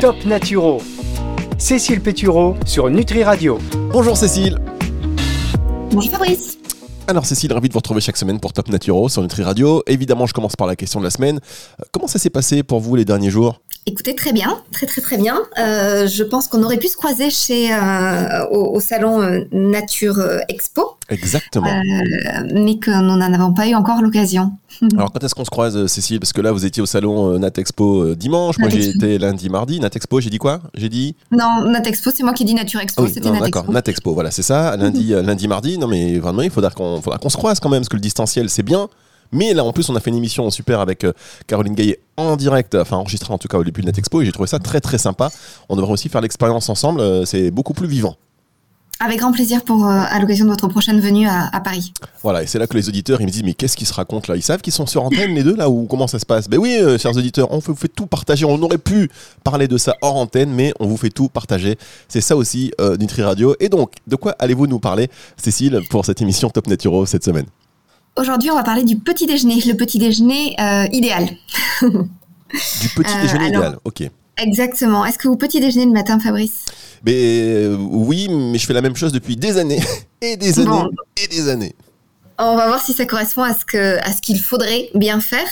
Top Naturo. Cécile Pétureau sur Nutri Radio. Bonjour Cécile. Bonjour Fabrice. Alors Cécile, ravi de vous retrouver chaque semaine pour Top Naturo sur Nutri Radio. Évidemment, je commence par la question de la semaine. Euh, comment ça s'est passé pour vous les derniers jours? Écoutez, très bien, très très très bien. Euh, je pense qu'on aurait pu se croiser chez euh, au, salon euh, Nature Expo. Exactement. mais que nous n'en avons pas eu encore l'occasion. Alors quand est-ce qu'on se croise, Cécile? Parce que là, vous étiez au salon Nat Expo dimanche. Moi, j'ai été lundi, mardi. Nat Expo, j'ai dit quoi? J'ai dit Non, Nat Expo, c'est moi qui dis Nature Expo. Oui, c'était Nat D'accord, Nat Expo, voilà, c'est ça. Lundi, lundi, mardi. Non, mais vraiment, il faudra qu'on se croise quand même, parce que le distanciel, c'est bien. Mais là, en plus, on a fait une émission super avec euh, Caroline Gaillet en direct, enfin enregistrée en tout cas au début de Net Expo, et j'ai trouvé ça très très sympa. On devrait aussi faire l'expérience ensemble, euh, c'est beaucoup plus vivant. Avec grand plaisir pour euh, à l'occasion de votre prochaine venue à, Paris. Voilà, et c'est là que les auditeurs ils me disent mais qu'est-ce qu'ils se racontent là? Ils savent qu'ils sont sur antenne les deux là ou comment ça se passe? Ben oui, chers auditeurs, on vous fait tout partager. On aurait pu parler de ça hors antenne, mais on vous fait tout partager. C'est ça aussi Nutri Radio. Et donc, de quoi allez-vous nous parler, Cécile, pour cette émission Top Naturo cette semaine? Aujourd'hui, on va parler du petit déjeuner, le petit déjeuner euh, idéal. du petit euh, déjeuner idéal, ok. Exactement. Est-ce que vous petit déjeunez le matin, Fabrice? Mais, euh, Oui, mais je fais la même chose depuis des années et des années et des années. On va voir si ça correspond à ce que à ce qu'il faudrait bien faire.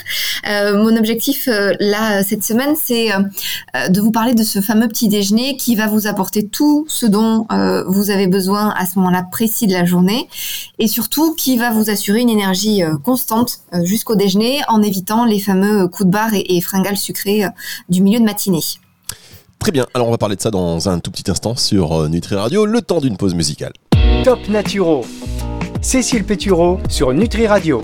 Euh, mon objectif euh, là cette semaine, c'est euh, de vous parler de ce fameux petit déjeuner qui va vous apporter tout ce dont vous avez besoin à ce moment-là précis de la journée, et surtout qui va vous assurer une énergie constante jusqu'au déjeuner en évitant les fameux coups de barre et, et fringales sucrées du milieu de matinée. Très bien, alors on va parler de ça dans un tout petit instant sur Nutri Radio, le temps d'une pause musicale. Top Naturo Cécile Pétureau sur Nutri Radio.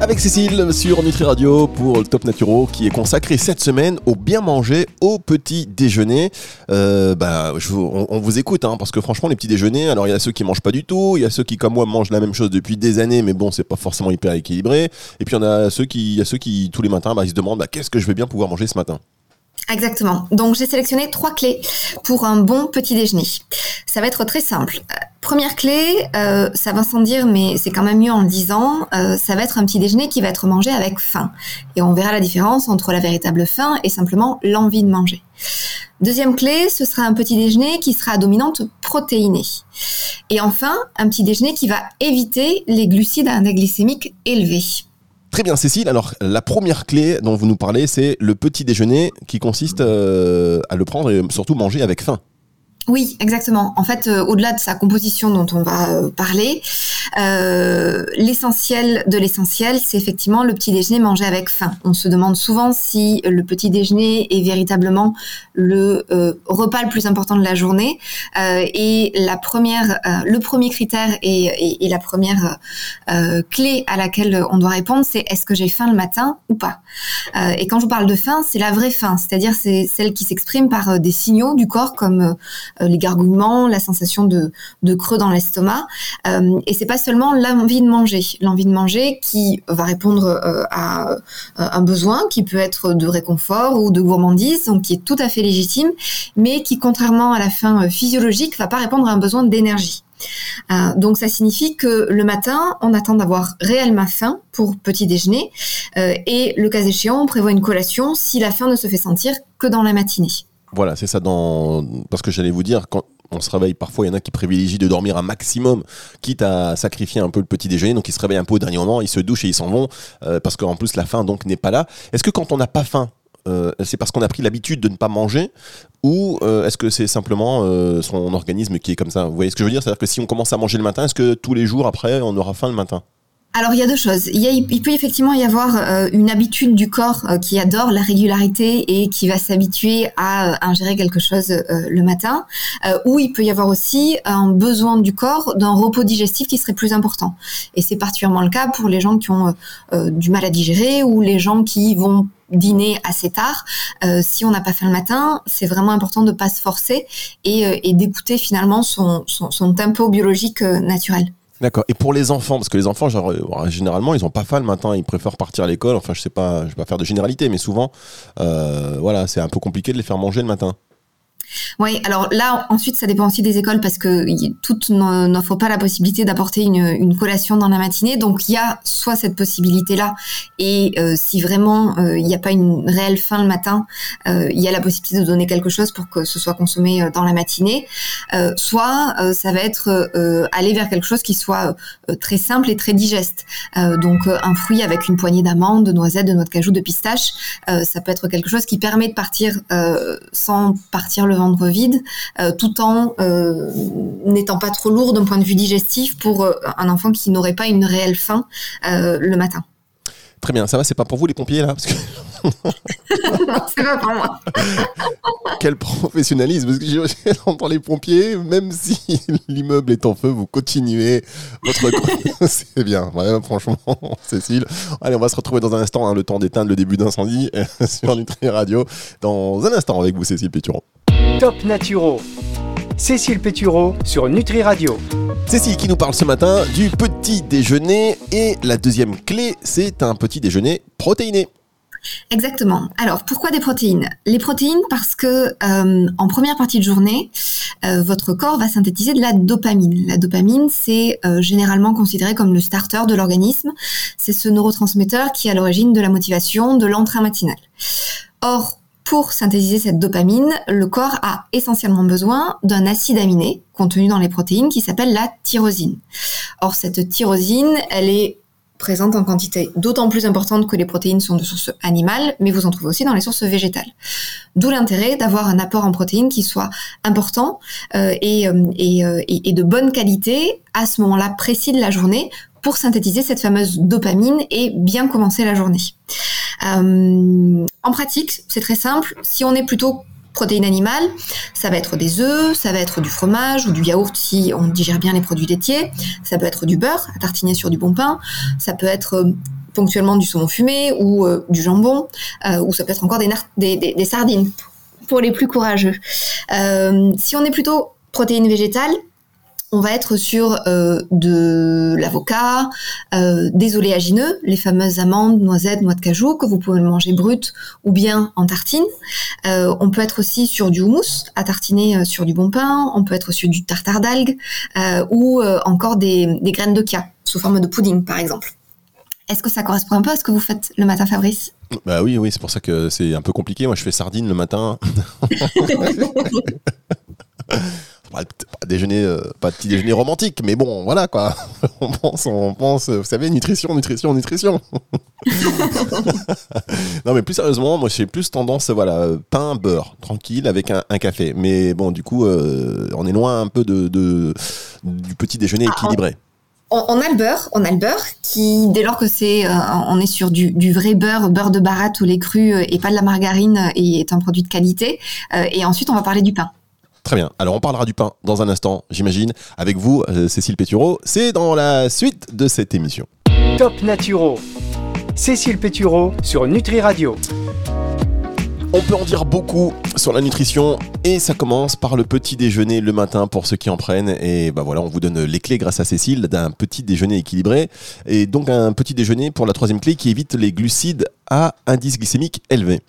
Avec Cécile sur Nutri Radio pour le Top Naturo qui est consacré cette semaine au bien manger au petit déjeuner. Euh, bah, on, vous écoute hein, parce que franchement les petits déjeuners, alors il y a ceux qui mangent pas du tout, il y a ceux qui comme moi mangent la même chose depuis des années, mais bon c'est pas forcément hyper équilibré. Et puis il y en a ceux qui, il y a ceux qui tous les matins bah, ils se demandent bah, qu'est-ce que je vais bien pouvoir manger ce matin? Exactement. Donc j'ai sélectionné trois clés pour un bon petit déjeuner. Ça va être très simple. Euh, première clé, euh, ça va sans dire, mais c'est quand même mieux en le disant, euh, ça va être un petit déjeuner qui va être mangé avec faim. Et on verra la différence entre la véritable faim et simplement l'envie de manger. Deuxième clé, ce sera un petit déjeuner qui sera à dominante protéinée. Et enfin, un petit déjeuner qui va éviter les glucides à index glycémique élevé. Très bien, Cécile. Alors, la première clé dont vous nous parlez, c'est le petit déjeuner qui consiste euh, à le prendre et surtout manger avec faim. Oui, exactement. En fait, euh, au-delà de sa composition dont on va euh, parler, euh, l'essentiel de l'essentiel, c'est effectivement le petit déjeuner mangé avec faim. On se demande souvent si le petit déjeuner est véritablement le repas le plus important de la journée. et la première, le premier critère et, et la première clé à laquelle on doit répondre, c'est est-ce que j'ai faim le matin ou pas? Et quand je vous parle de faim, c'est la vraie faim, c'est-à-dire c'est celle qui s'exprime par des signaux du corps comme les gargouillements, la sensation de, creux dans l'estomac. Euh, et c'est pas seulement l'envie de manger, l'envie de manger qui va répondre euh, à un besoin qui peut être de réconfort ou de gourmandise, donc qui est tout à fait légitime, mais qui, contrairement à la faim physiologique, va pas répondre à un besoin d'énergie. donc ça signifie que le matin, on attend d'avoir réellement faim pour petit déjeuner et le cas échéant, on prévoit une collation si la faim ne se fait sentir que dans la matinée. Voilà, c'est ça dans parce que j'allais vous dire quand on se réveille parfois, il y en a qui privilégient de dormir un maximum, quitte à sacrifier un peu le petit déjeuner. Donc ils se réveillent un peu au dernier moment, ils se douchent et ils s'en vont euh, parce qu'en plus la faim donc n'est pas là. Est-ce que quand on n'a pas faim, euh, c'est parce qu'on a pris l'habitude de ne pas manger ou euh, est-ce que c'est simplement son organisme qui est comme ça? Vous voyez ce que je veux dire? C'est-à-dire que si on commence à manger le matin, est-ce que tous les jours après on aura faim le matin? Alors il y a deux choses. Il, peut effectivement y avoir euh, une habitude du corps euh, qui adore la régularité et qui va s'habituer à euh, ingérer quelque chose le matin, ou il peut y avoir aussi un besoin du corps d'un repos digestif qui serait plus important. Et c'est particulièrement le cas pour les gens qui ont du mal à digérer ou les gens qui vont dîner assez tard. si on n'a pas faim le matin, c'est vraiment important de ne pas se forcer et, d'écouter finalement son tempo biologique naturel. D'accord. Et pour les enfants, parce que les enfants, genre, euh, généralement, ils ont pas faim le matin, ils préfèrent partir à l'école. Enfin, je sais pas, je vais pas faire de généralité, mais souvent, euh, voilà, c'est un peu compliqué de les faire manger le matin. Oui, alors là, ensuite, ça dépend aussi des écoles parce que toutes n'offrent pas la possibilité d'apporter une, collation dans la matinée. Donc, il y a soit cette possibilité-là, et euh, si vraiment euh, il n'y a pas une réelle faim le matin, euh, il y a la possibilité de donner quelque chose pour que ce soit consommé dans la matinée. soit ça va être aller vers quelque chose qui soit très simple et très digeste. donc, un fruit avec une poignée d'amandes, de noisettes, de noix de cajou, de pistache, ça peut être quelque chose qui permet de partir sans partir le ventre vide, euh, tout en euh, n'étant pas trop lourd d'un point de vue digestif pour euh, un enfant qui n'aurait pas une réelle faim le matin. Très bien, ça va, c'est pas pour vous les pompiers là? Non, c'est pas pour moi. Quel professionnalisme Parce que j'entends les pompiers, même si l'immeuble est en feu, vous continuez votre. c'est bien, franchement, Cécile. Allez, on va se retrouver dans un instant, hein, le temps d'éteindre le début d'incendie sur Nutri Radio. Dans un instant avec vous, Cécile Péturon. Top Naturo. Cécile Pétureau sur Nutri Radio. Cécile qui nous parle ce matin du petit déjeuner et la deuxième clé, c'est un petit déjeuner protéiné. Exactement. Alors pourquoi des protéines? Les protéines parce que euh, en première partie de journée, euh, votre corps va synthétiser de la dopamine. La dopamine, c'est euh, généralement considéré comme le starter de l'organisme. C'est ce neurotransmetteur qui est à l'origine de la motivation, de l'entrain matinal. Or, pour synthétiser cette dopamine, le corps a essentiellement besoin d'un acide aminé contenu dans les protéines qui s'appelle la tyrosine. Or, cette tyrosine, elle est présente en quantité d'autant plus importante que les protéines sont de source animale, mais vous en trouvez aussi dans les sources végétales. D'où l'intérêt d'avoir un apport en protéines qui soit important euh, euh, euh, et, et, de bonne qualité à ce moment-là précis de la journée pour synthétiser cette fameuse dopamine et bien commencer la journée. Euh, en pratique, c'est très simple. Si on est plutôt protéines animales, ça va être des œufs, ça va être du fromage ou du yaourt si on digère bien les produits laitiers, ça peut être du beurre à tartiner sur du bon pain, ça peut être euh, ponctuellement du saumon fumé ou euh, du jambon, ou ça peut être encore des, des, sardines pour les plus courageux. si on est plutôt protéines végétales, on va être sur euh, de l'avocat, euh, des oléagineux, les fameuses amandes, noisettes, noix de cajou que vous pouvez manger brut ou bien en tartine. Euh, on peut être aussi sur du houmous à tartiner sur du bon pain. On peut être sur du tartare d'algues ou encore des, des graines de chia sous forme de pudding par exemple. Est-ce que ça correspond un peu à ce que vous faites le matin, Fabrice? Bah oui, oui, c'est pour ça que c'est un peu compliqué. Moi, je fais sardines le matin. pas, déjeuner, euh, pas petit déjeuner romantique, mais bon, voilà quoi. on pense, on pense, vous savez, nutrition, nutrition, nutrition. non, mais plus sérieusement, moi j'ai plus tendance, voilà, pain, beurre, tranquille, avec un, café. Mais bon, du coup, euh, on est loin un peu de, du petit déjeuner ah, équilibré. On, a le beurre, on a le beurre qui, dès lors que c'est, euh, on est sur du, vrai beurre, beurre de baratte ou les crus et pas de la margarine et est un produit de qualité. et ensuite, on va parler du pain. Très bien. Alors on parlera du pain dans un instant, j'imagine, avec vous, euh, Cécile Pétureau. C'est dans la suite de cette émission. Top Naturo. Cécile Pétureau sur Nutri Radio. On peut en dire beaucoup sur la nutrition et ça commence par le petit déjeuner le matin pour ceux qui en prennent. Et bah voilà, on vous donne les clés grâce à Cécile d'un petit déjeuner équilibré et donc un petit déjeuner pour la troisième clé qui évite les glucides à indice glycémique élevé.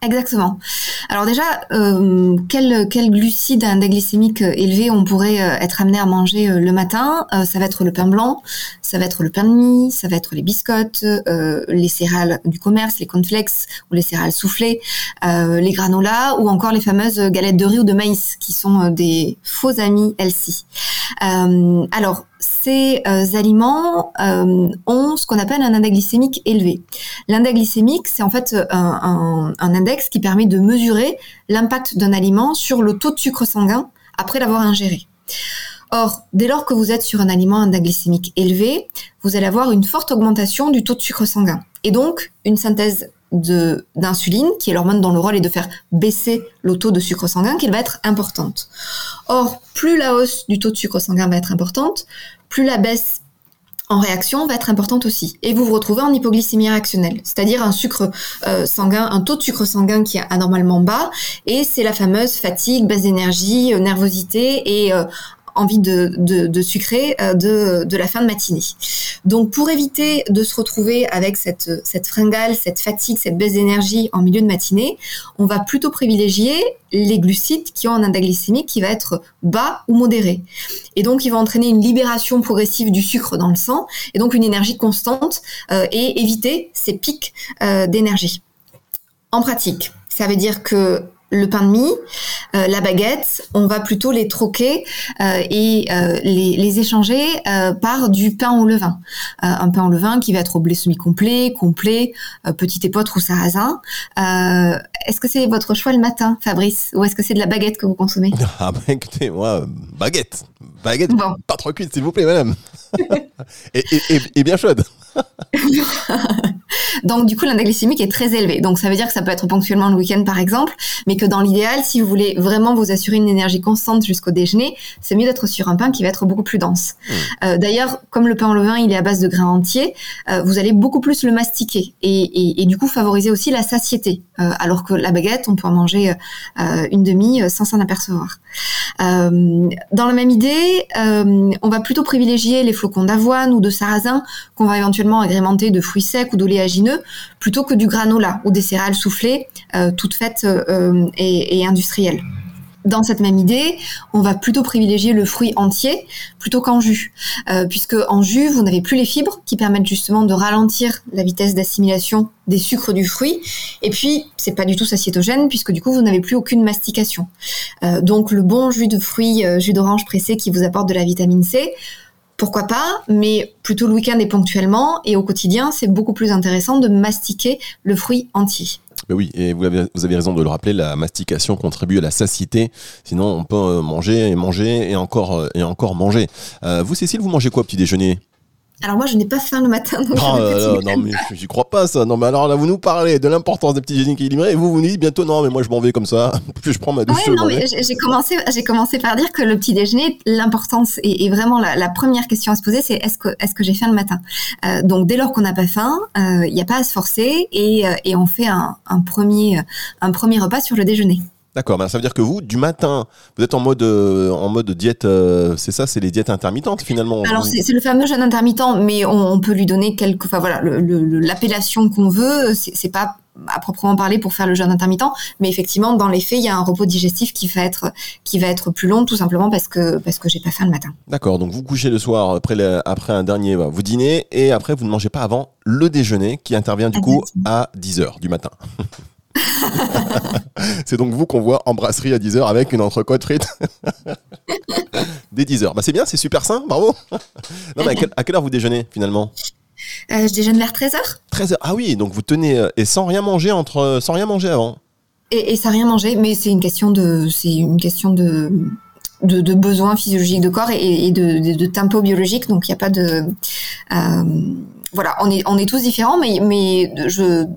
Exactement. Alors déjà, euh, quel, quel glucide à index euh, élevé on pourrait euh, être amené à manger euh, le matin? Ça va être le pain blanc, ça va être le pain de mie, ça va être les biscottes, les céréales du commerce, les cornflakes ou les céréales soufflées, les granolas ou encore les fameuses galettes de riz ou de maïs qui sont des faux amis healthy. alors, ces euh, aliments euh, ont ce qu'on appelle un index glycémique élevé. L'index glycémique, c'est en fait un, index qui permet de mesurer l'impact d'un aliment sur le taux de sucre sanguin après l'avoir ingéré. Or, dès lors que vous êtes sur un aliment à index glycémique élevé, vous allez avoir une forte augmentation du taux de sucre sanguin et donc une synthèse d'insuline, qui est l'hormone dont le rôle est de faire baisser le taux de sucre sanguin, qui va être importante. Or, plus la hausse du taux de sucre sanguin va être importante, plus la baisse en réaction va être importante aussi. Et vous vous retrouvez en hypoglycémie réactionnelle, c'est-à-dire un sucre euh, sanguin, un taux de sucre sanguin qui est anormalement bas, et c'est la fameuse fatigue, baisse d'énergie, euh, nervosité et euh, envie de, sucrer de, de la fin de matinée. Donc pour éviter de se retrouver avec cette, fringale, cette fatigue, cette baisse d'énergie en milieu de matinée, on va plutôt privilégier les glucides qui ont un index glycémique qui va être bas ou modéré. Et donc, il va entraîner une libération progressive du sucre dans le sang et donc une énergie constante euh, et éviter ces pics euh, d'énergie. En pratique, ça veut dire que le pain de mie, euh, la baguette, on va plutôt les troquer euh, et euh, les, échanger par du pain au levain. un pain au levain qui va être au blé semi-complet, complet, petit épeautre ou sarrasin. est-ce que c'est votre choix le matin, Fabrice, ou est-ce que c'est de la baguette que vous consommez? Ah bah écoutez, moi, baguette. Baguette, pas trop cuite, s'il vous plaît, madame. et bien chaude. Donc du coup, l'index glycémique est très élevé. Donc ça veut dire que ça peut être ponctuellement le week-end par exemple, mais que dans l'idéal, si vous voulez vraiment vous assurer une énergie constante jusqu'au déjeuner, c'est mieux d'être sur un pain qui va être beaucoup plus dense. Hmm. Euh, d'ailleurs, comme le pain au levain, il est à base de grains entiers, euh, vous allez beaucoup plus le mastiquer et, du coup favoriser aussi la satiété. Euh, alors que la baguette, on peut en manger une demi sans s'en apercevoir. dans la même idée, on va plutôt privilégier les flocons d'avoine ou de sarrasin qu'on va éventuellement agrémenter de fruits secs ou d'oléagineux plutôt que du granola ou des céréales soufflées euh, toutes faites euh, et, industrielles. Dans cette même idée, on va plutôt privilégier le fruit entier plutôt qu'en jus, euh, puisque en jus, vous n'avez plus les fibres qui permettent justement de ralentir la vitesse d'assimilation des sucres du fruit, et puis c'est pas du tout satiétogène puisque du coup vous n'avez plus aucune mastication. donc le bon jus de fruits, jus d'orange pressé qui vous apporte de la vitamine C, pourquoi pas, mais plutôt le week-end et ponctuellement. Et au quotidien, c'est beaucoup plus intéressant de mastiquer le fruit entier. oui, et vous avez, raison de le rappeler, la mastication contribue à la satiété. Sinon, on peut euh, manger et manger et encore, euh, et encore manger. Euh, vous, Cécile, vous mangez quoi au petit déjeuner? Alors moi, je n'ai pas faim le matin. Donc ah, non, mais j'y crois pas ça. Non, mais alors là, vous nous parlez de l'importance des petits déjeuners équilibrés et vous vous dites bientôt non, mais moi je m'en vais comme ça. Puis je prends ma douche. Ouais, non, mais j'ai commencé, j'ai commencé par dire que le petit déjeuner, l'importance et, vraiment la, première question à se poser, c'est est-ce que est-ce que j'ai faim le matin? Euh, Donc dès lors qu'on n'a pas faim, il euh, n'y a pas à se forcer et, euh, et on fait un, un premier un premier repas sur le déjeuner. D'accord, ben, ça veut dire que vous, du matin, vous êtes en mode, euh, en mode diète, euh, c'est ça, c'est les diètes intermittentes finalement Alors c'est le fameux jeûne intermittent, mais on, peut lui donner quelques, enfin voilà, l'appellation qu'on veut, c'est pas à proprement parler pour faire le jeûne intermittent, mais effectivement dans les faits il y a un repos digestif qui va être qui va être plus long tout simplement parce que parce que j'ai pas faim le matin. D'accord, donc vous couchez le soir après après un dernier, vous dînez et après vous ne mangez pas avant le déjeuner qui intervient du coup à 10h du matin. c'est donc vous qu'on voit en brasserie à 10h avec une entrecôte frite. Dès 10h. Bah c'est bien, c'est super sain, bravo. non, mais à, quelle heure vous déjeunez finalement? Euh, Je déjeune vers 13h. 13h, ah oui, donc vous tenez, euh, et sans rien manger, entre, sans rien manger avant? Et, sans rien manger, mais c'est une question de, c'est une question de, de, besoins physiologiques de corps et, de, tempo biologique, donc il n'y a pas de... Euh, voilà, on est, on est tous différents, mais, mais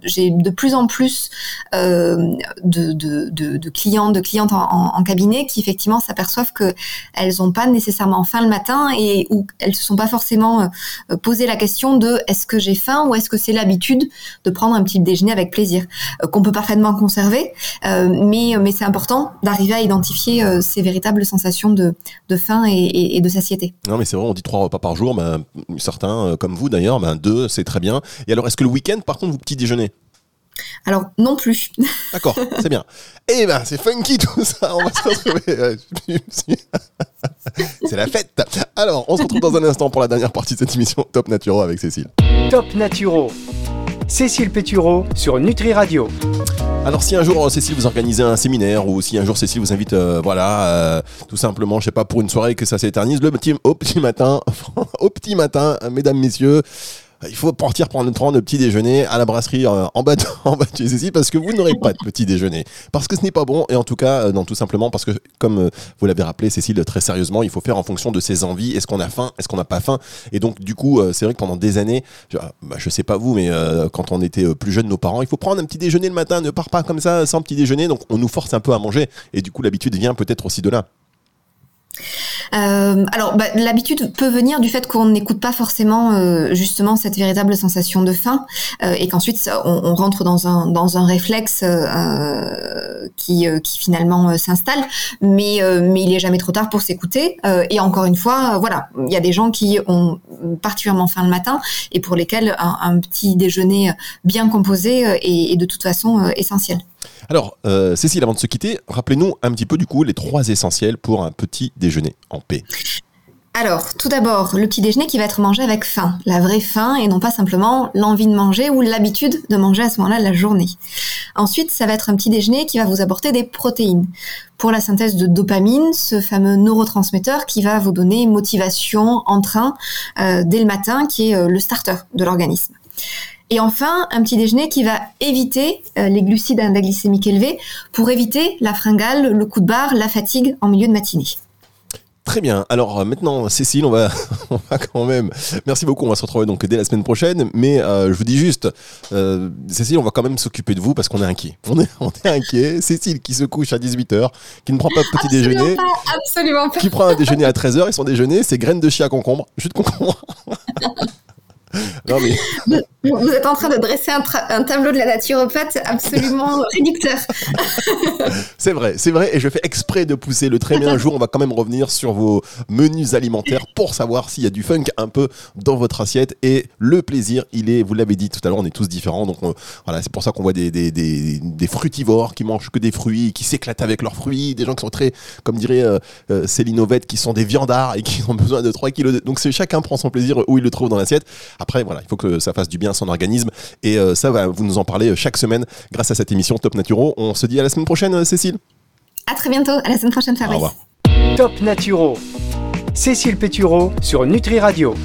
j'ai de plus en plus euh, de, de, clients, de clientes en, cabinet qui effectivement s'aperçoivent qu'elles n'ont pas nécessairement faim le matin et où elles ne se sont pas forcément euh, posé la question de est-ce que j'ai faim ou est-ce que c'est l'habitude de prendre un petit déjeuner avec plaisir, euh, qu'on peut parfaitement conserver, euh, mais, mais c'est important d'arriver à identifier ces véritables sensations de, faim et, de satiété. Non, mais c'est vrai, on dit trois repas par jour, ben, certains comme vous d'ailleurs, ben, c'est très bien. Et alors, est-ce que le week-end, par contre, vous petit déjeunez alors, non plus. D'accord, c'est bien. Eh ben, c'est funky tout ça. On va se retrouver. Euh, c'est la fête. Alors, on se retrouve dans un instant pour la dernière partie de cette émission Top Naturo avec Cécile. Top Naturo. Cécile Pétureau sur Nutri Radio. Alors si un jour euh, Cécile vous organisez un séminaire ou si un jour Cécile vous invite, euh, voilà, tout simplement, je sais pas, pour une soirée que ça s'éternise, le petit, au petit matin, au petit matin, mesdames, messieurs, il faut partir prendre, prendre le petit déjeuner à la brasserie euh, en bas de, en bas de parce que vous n'aurez pas de petit déjeuner. Parce que ce n'est pas bon et en tout cas, euh, non, tout simplement parce que, comme euh, vous l'avez rappelé, Cécile, très sérieusement, il faut faire en fonction de ses envies. Est-ce qu'on a faim? Est-ce qu'on n'a pas faim? Et donc, du coup, c'est vrai que pendant des années, je, bah, je sais pas vous, mais quand on était plus jeune, nos parents, il faut prendre un petit déjeuner le matin, ne part pas comme ça sans petit déjeuner. Donc, on nous force un peu à manger et du coup, l'habitude vient peut-être aussi de là. Euh, alors, bah, l'habitude peut venir du fait qu'on n'écoute pas forcément euh, justement cette véritable sensation de faim euh, et qu'ensuite on, rentre dans un dans un réflexe euh, qui qui finalement s'installe. Mais mais il est jamais trop tard pour s'écouter. et encore une fois, voilà, il y a des gens qui ont particulièrement faim le matin et pour lesquels un, un petit déjeuner bien composé est, est de toute façon essentiel. Alors, euh, Cécile, avant de se quitter, rappelez-nous un petit peu du coup les trois essentiels pour un petit déjeuner en paix. Alors, tout d'abord, le petit déjeuner qui va être mangé avec faim, la vraie faim et non pas simplement l'envie de manger ou l'habitude de manger à ce moment-là de la journée. Ensuite, ça va être un petit déjeuner qui va vous apporter des protéines pour la synthèse de dopamine, ce fameux neurotransmetteur qui va vous donner motivation, entrain euh, dès le matin, qui est euh, le starter de l'organisme. Et enfin, un petit déjeuner qui va éviter euh, les glucides à index glycémique élevé pour éviter la fringale, le coup de barre, la fatigue en milieu de matinée. Très bien. Alors euh, maintenant, Cécile, on va, on va quand même. Merci beaucoup. On va se retrouver donc dès la semaine prochaine. Mais euh, je vous dis juste, Cécile, on va quand même s'occuper de vous parce qu'on est inquiet. On est, on est inquiet. Cécile qui se couche à 18h, qui ne prend pas de petit déjeuner, absolument pas. qui prend un déjeuner à 13h et son déjeuner, c'est graines de chia à concombre, jus de concombre. Vous êtes en train de dresser un, tableau de la naturopathe absolument réducteur. c'est vrai, c'est vrai, et je fais exprès de pousser le très bien. Un jour, on va quand même revenir sur vos menus alimentaires pour savoir s'il y a du funk un peu dans votre assiette. Et le plaisir, il est, vous l'avez dit tout à l'heure, on est tous différents. Donc voilà, c'est pour ça qu'on voit des, des, des, des, fruitivores qui mangent que des fruits, qui s'éclatent avec leurs fruits, des gens qui sont très, comme dirait euh, euh, Céline Ovette, qui sont des viandards et qui ont besoin de 3 kilos. De... Donc c'est chacun prend son plaisir où il le trouve dans l'assiette. Après, voilà, il faut que ça fasse du bien à son organisme. Et euh, ça, va vous nous en parler chaque semaine grâce à cette émission Top Naturo. On se dit à la semaine prochaine, euh, Cécile. À très bientôt. À la semaine prochaine, Fabrice. Top Naturo. Cécile Pétureau sur Nutri Radio.